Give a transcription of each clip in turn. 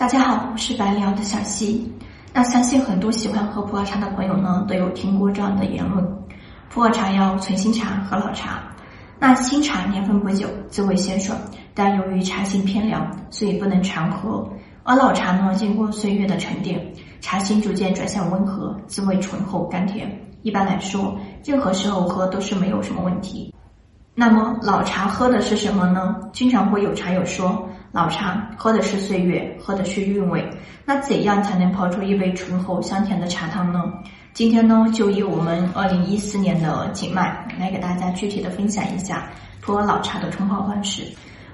大家好，我是白聊的小溪。那相信很多喜欢喝普洱茶的朋友呢，都有听过这样的言论：普洱茶要存新茶和老茶。那新茶年份不久，滋味鲜爽，但由于茶性偏凉，所以不能常喝；而老茶呢，经过岁月的沉淀，茶性逐渐转向温和，滋味醇厚甘甜。一般来说，任何时候喝都是没有什么问题。那么老茶喝的是什么呢？经常会有茶友说。老茶喝的是岁月，喝的是韵味。那怎样才能泡出一杯醇厚香甜的茶汤呢？今天呢，就以我们二零一四年的景脉来给大家具体的分享一下普洱老茶的冲泡方式。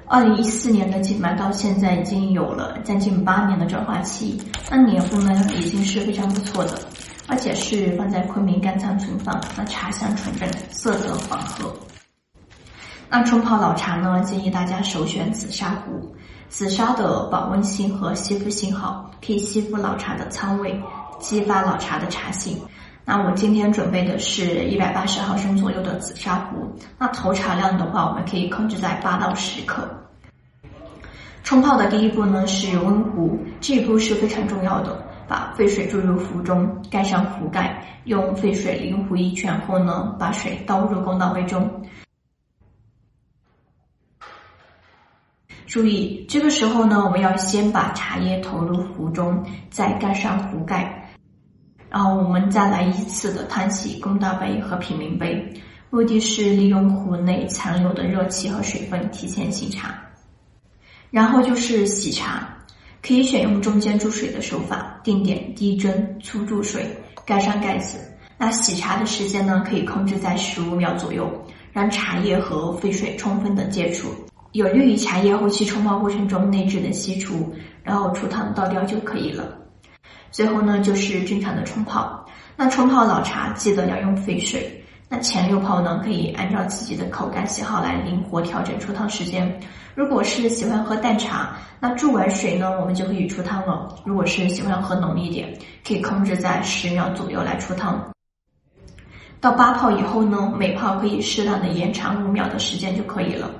二零一四年的景脉到现在已经有了将近八年的转化期，那年份呢已经是非常不错的，而且是放在昆明干仓存放，那茶香纯正，色泽黄褐。那冲泡老茶呢，建议大家首选紫砂壶。紫砂的保温性和吸附性好，可以吸附老茶的仓味，激发老茶的茶性。那我今天准备的是一百八十毫升左右的紫砂壶。那投茶量的话，我们可以控制在八到十克。冲泡的第一步呢是温壶，这一步是非常重要的。把沸水注入壶中，盖上壶盖，用沸水淋壶一圈后呢，把水倒入公道杯中。注意，这个时候呢，我们要先把茶叶投入壶中，再盖上壶盖，然后我们再来依次的烫洗公道杯和品茗杯，目的是利用壶内残留的热气和水分提前醒茶。然后就是洗茶，可以选用中间注水的手法，定点滴针粗注水，盖上盖子。那洗茶的时间呢，可以控制在十五秒左右，让茶叶和沸水充分的接触。有利于茶叶后期冲泡过程中内质的析出，然后出汤倒掉就可以了。最后呢，就是正常的冲泡。那冲泡老茶记得要用沸水。那前六泡呢，可以按照自己的口感喜好来灵活调整出汤时间。如果是喜欢喝淡茶，那注完水呢，我们就可以出汤了。如果是喜欢喝浓一点，可以控制在十秒左右来出汤。到八泡以后呢，每泡可以适当的延长五秒的时间就可以了。